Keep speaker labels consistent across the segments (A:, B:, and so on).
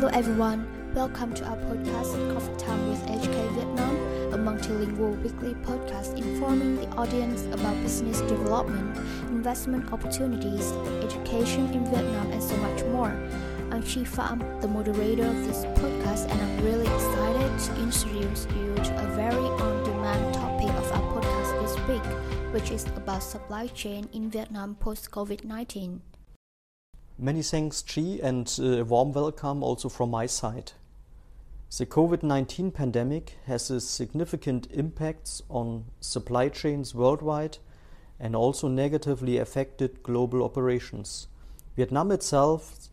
A: Hello everyone, welcome to our podcast Coffee Time with AHK Vietnam, a multilingual weekly podcast informing the audience about business development, investment opportunities, education in Vietnam, and so much more. I'm Chi Pham, the moderator of this podcast, and I'm really excited to introduce you to a very on-demand topic of our podcast this week, which is about supply chain in Vietnam post-COVID-19.
B: Many thanks, Chi, and uh, a warm welcome also from my side. The COVID 19 pandemic has a significant impacts on supply chains worldwide and also negatively affected global operations. Vietnam itself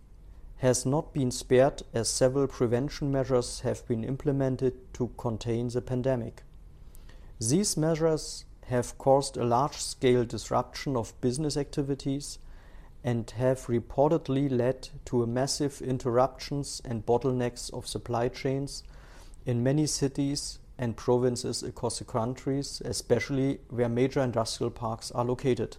B: has not been spared as several prevention measures have been implemented to contain the pandemic. These measures have caused a large scale disruption of business activities and have reportedly led to massive interruptions and bottlenecks of supply chains in many cities and provinces across the countries, especially where major industrial parks are located.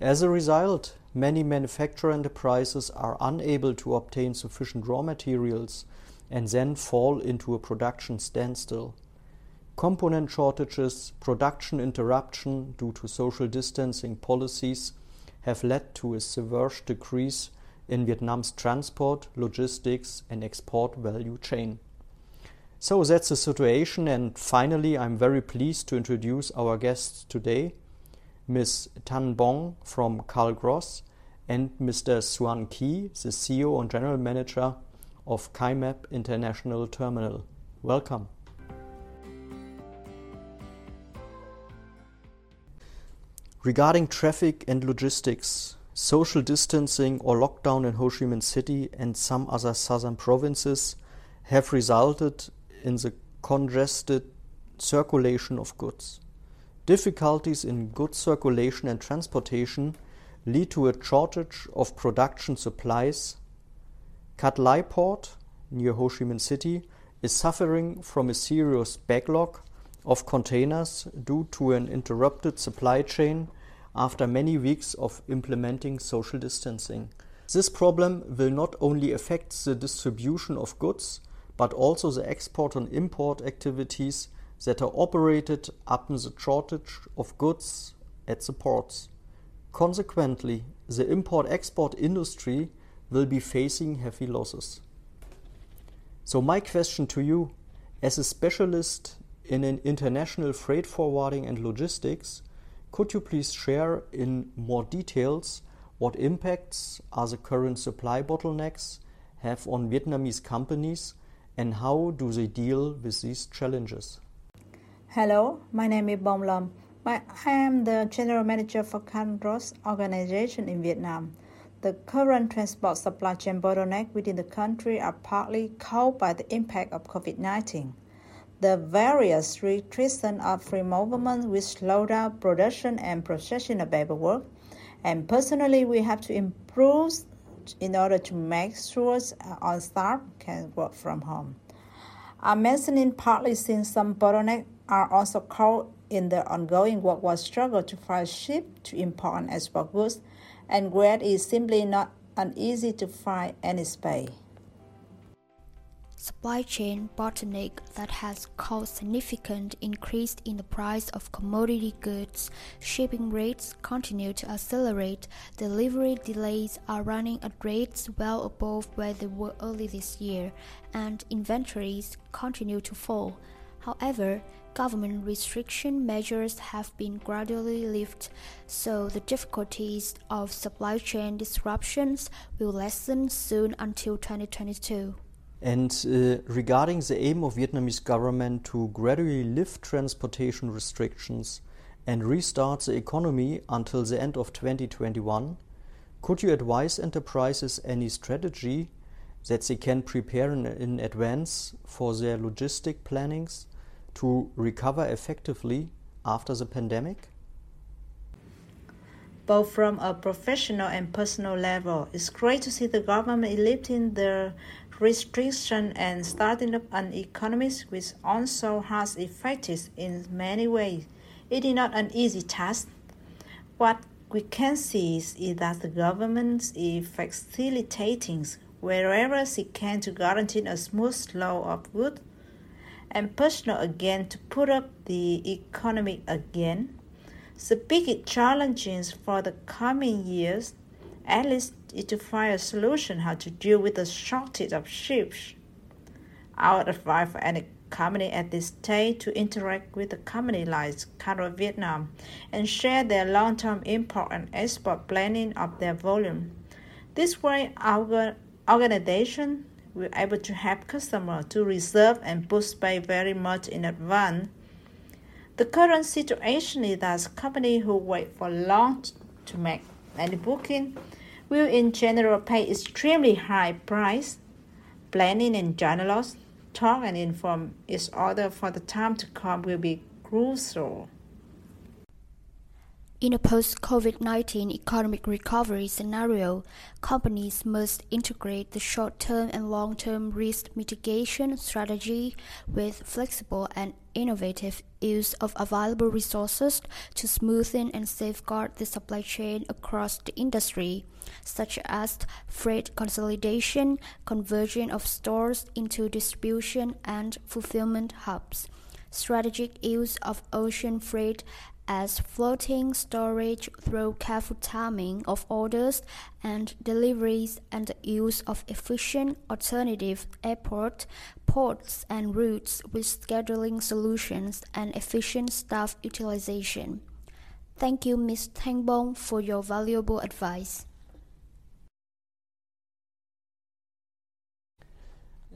B: As a result, many manufacturer enterprises are unable to obtain sufficient raw materials and then fall into a production standstill. Component shortages, production interruption due to social distancing policies, have led to a severe decrease in Vietnam's transport, logistics, and export value chain. So that's the situation, and finally, I'm very pleased to introduce our guests today Ms. Tan Bong from Carl Gross and Mr. Xuan Ki, the CEO and General Manager of Cai Mep International Terminal. Welcome. Regarding traffic and logistics, social distancing or lockdown in Ho Chi Minh City and some other southern provinces have resulted in the congested circulation of goods. Difficulties in goods circulation and transportation lead to a shortage of production supplies. Cat Lai Port, near Ho Chi Minh City, is suffering from a serious backlog of containers due to an interrupted supply chain after many weeks of implementing social distancing. This problem will not only affect the distribution of goods, but also the export and import activities that are operated up in the shortage of goods at the ports. Consequently, the import export industry will be facing heavy losses. So, my question to you, as a specialist in an international freight forwarding and logistics, could you please share in more details what impacts are the current supply bottlenecks have on Vietnamese companies and how do they deal with these challenges?
C: Hello, my name is Bong Lam. I am the general manager for Canros organization in Vietnam. The current transport supply chain bottleneck within the country are partly caused by the impact of COVID-19 the various restrictions of free movement will slow down production and processing of paperwork. And personally, we have to improve in order to make sure our staff can work from home. I'm mentioning partly since some bottlenecks are also caught in the ongoing worldwide struggle to find ship to import and export goods, and where it is simply not uneasy to find any space
A: supply chain bottleneck that has caused significant increase in the price of commodity goods. Shipping rates continue to accelerate. Delivery delays are running at rates well above where they were early this year, and inventories continue to fall. However, government restriction measures have been gradually lifted, so the difficulties of supply chain disruptions will lessen soon until 2022.
B: And uh, regarding the aim of Vietnamese government to gradually lift transportation restrictions and restart the economy until the end of 2021, could you advise enterprises any strategy that they can prepare in, in advance for their logistic plannings to recover effectively after the pandemic?
C: Both from a professional and personal level, it's great to see the government lifting the restriction and starting up an economy which also has effects in many ways. It is not an easy task. What we can see is, that the government is facilitating wherever she can to guarantee a smooth flow of goods and personal again to put up the economy again. The big challenges for the coming years, at least, to find a solution how to deal with the shortage of ships. I would advise for any company at this stage to interact with the company like Canros Vietnam and share their long-term import and export planning of their volume. This way, our organization will able to help customers to reserve and book space very much in advance. The current situation is that companies who wait for long to make any booking will in general pay extremely high price. Planning and journalists talk and inform each other for the time to come will be crucial.
A: In a post COVID 19 economic recovery scenario, companies must integrate the short term and long term risk mitigation strategy with flexible and innovative use of available resources to smoothen and safeguard the supply chain across the industry, such as freight consolidation, conversion of stores into distribution and fulfillment hubs. Strategic use of ocean freight as floating storage through careful timing of orders and deliveries and the use of efficient alternative airport, ports and routes with scheduling solutions and efficient staff utilization. Thank you, Ms. Tangbong, for your valuable advice.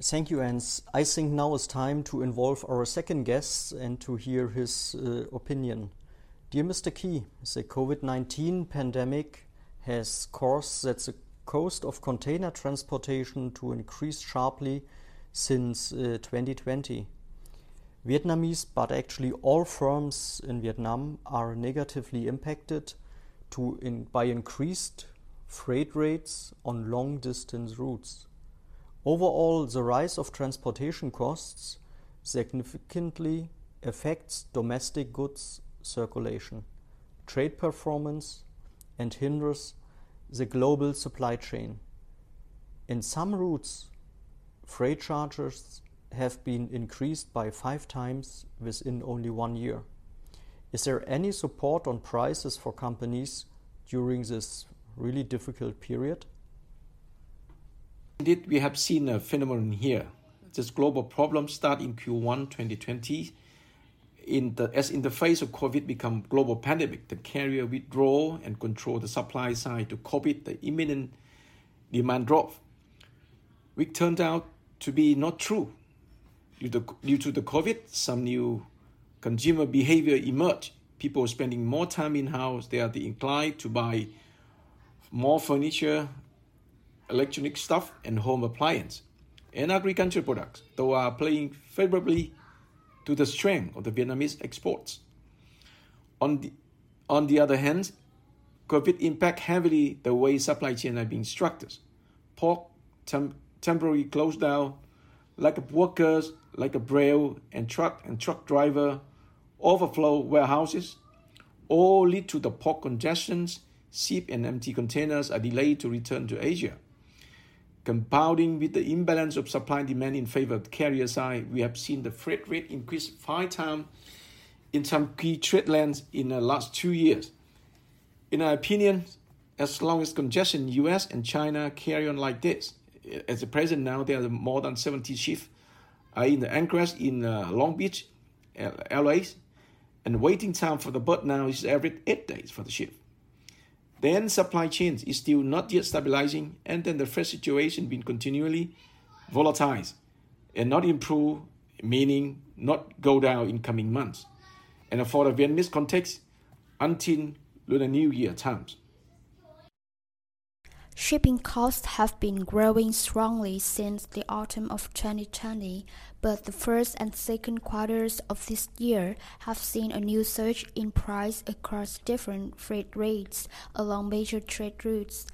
B: Thank you, Ans. I think now is time to involve our second guest and to hear his uh, opinion. Dear Mr. Key, the COVID-19 pandemic has caused that the cost of container transportation to increase sharply since uh, 2020. Vietnamese, but actually all firms in Vietnam are negatively impacted in, by increased freight rates on long distance routes. Overall, the rise of transportation costs significantly affects domestic goods circulation, trade performance, and hinders the global supply chain. In some routes, freight charges have been increased by five times within only one year. Is there any support on prices for companies during this really difficult period?
D: Indeed, we have seen a phenomenon here. This global problem started in Q1 2020 in the, as in the face of COVID become global pandemic, the carrier withdraw and control the supply side to cope with the imminent demand drop, which turned out to be not true. Due to, due to the COVID, some new consumer behavior emerged. People spending more time in house, they are the inclined to buy more furniture, electronic stuff, and home appliance. And agricultural products, though are playing favorably to the strength of the Vietnamese exports. On the, on the other hand, COVID impact heavily the way supply chain are being structured. Port tem- temporarily closed down, of workers, like a braille and truck and truck driver, overflow warehouses, all lead to the port congestions, ship and empty containers are delayed to return to Asia. Compounding with the imbalance of supply and demand in favor of the carrier side, we have seen the freight rate increase five times in some key trade lanes in the last two years. In our opinion, as long as congestion in US and China carry on like this, at the present now there are more than 70 ships are in the anchorage in uh, Long Beach, LA, and waiting time for the boat now is every eight days for the ship. Then supply chains is still not yet stabilizing, and then the freight situation been continually volatile and not improve, meaning not go down in coming months. And for the Vietnamese context, until Lunar New Year times.
A: Shipping costs have been growing strongly since the autumn of 2020, but the first and second quarters of this year have seen a new surge in price across different freight rates along major trade routes.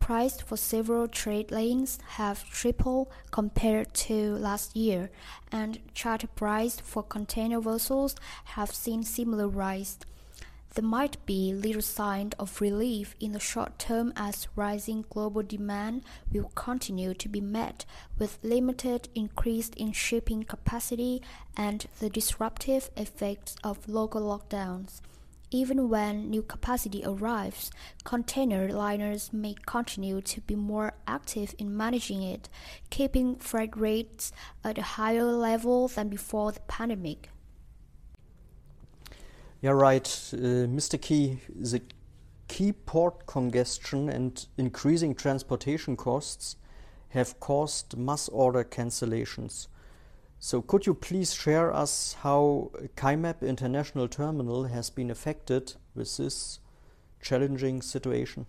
A: Price for several trade lanes have tripled compared to last year, and charter price for container vessels have seen similar rise. There might be little sign of relief in the short term as rising global demand will continue to be met with limited increase in shipping capacity and the disruptive effects of local lockdowns. Even when new capacity arrives, container liners may continue to be more active in managing it, keeping freight rates at a higher level than before the pandemic.
B: Yeah, right. Uh, Mr. Key, the key port congestion and increasing transportation costs have caused mass order cancellations. So could you please share us how Cai Mep International Terminal has been affected with this challenging situation?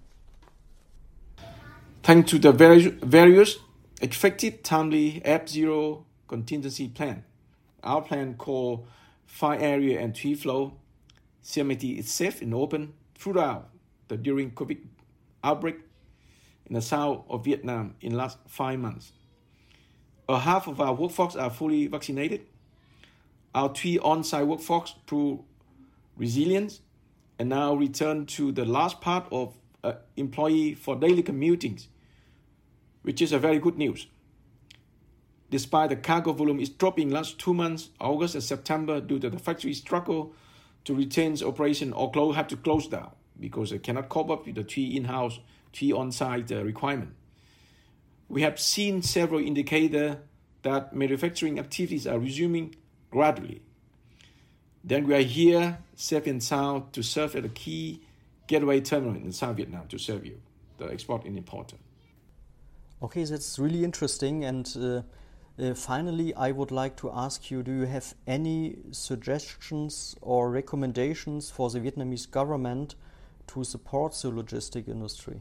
D: Thanks to the various effective timely App Zero contingency plan, our plan called Fire Area and Tree Flow CMIT is safe and open throughout the during COVID outbreak in the south of Vietnam in last five months. A half of our workforce are fully vaccinated. Our three on-site workforce prove resilience and now return to the last part of uh, employee for daily commutings, which is a very good news. Despite the cargo volume is dropping last two months, August and September, due to the factory struggle to retain operation or close, have to close down because they cannot cope up with the three in-house, three on-site uh, requirement. We have seen several indicators that manufacturing activities are resuming gradually. Then we are here, safe and sound, to serve as a key gateway terminal in South Vietnam to serve you, the export and importer.
B: Okay, that's really interesting. And uh, uh, finally, I would like to ask you do you have any suggestions or recommendations for the Vietnamese government to support the logistic industry?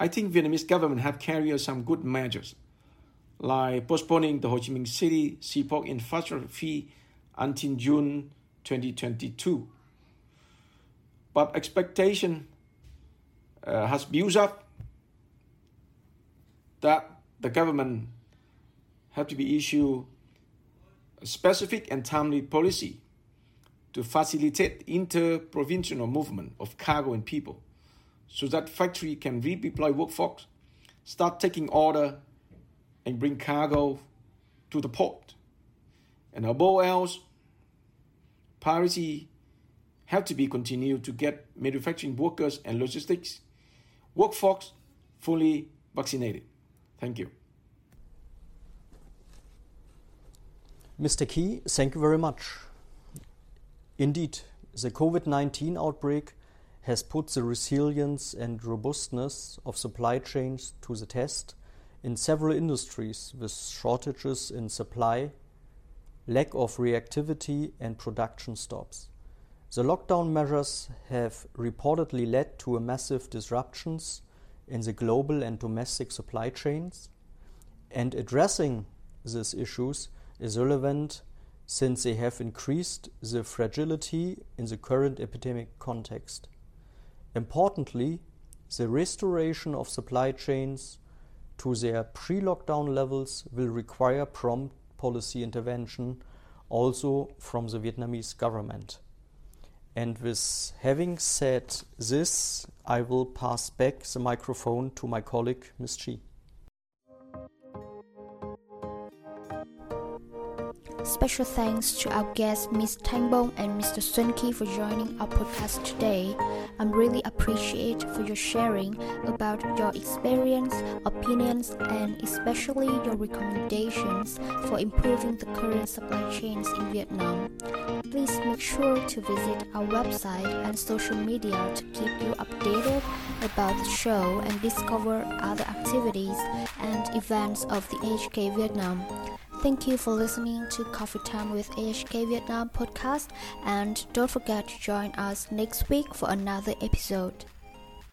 D: I think Vietnamese government have carried out some good measures, like postponing the Ho Chi Minh City seaport infrastructure fee until June 2022. But expectation uh, has built up that the government have to be issued a specific and timely policy to facilitate inter-provincial movement of cargo and people so that factory can redeploy workforce, start taking order and bring cargo to the port. And above else, priority have to be continued to get manufacturing workers and logistics workforce fully vaccinated. Thank you.
B: Mr. Key, thank you very much. Indeed, the COVID 19 outbreak has put the resilience and robustness of supply chains to the test in several industries with shortages in supply, lack of reactivity, and production stops. The lockdown measures have reportedly led to massive disruptions in the global and domestic supply chains, and addressing these issues is relevant since they have increased the fragility in the current epidemic context. Importantly, the restoration of supply chains to their pre lockdown levels will require prompt policy intervention also from the Vietnamese government. And with having said this, I will pass back the microphone to my colleague, Ms. Chi.
A: Special thanks to our guests Ms. Tangbong and Mr. Sun Ki for joining our podcast today. I'm really appreciate for your sharing about your experience, opinions, and especially your recommendations for improving the current supply chains in Vietnam. Please make sure to visit our website and social media to keep you updated about the show and discover other activities and events of the AHK Vietnam. Thank you for listening to Coffee Time with AHK Vietnam podcast and don't forget to join us next week for another episode.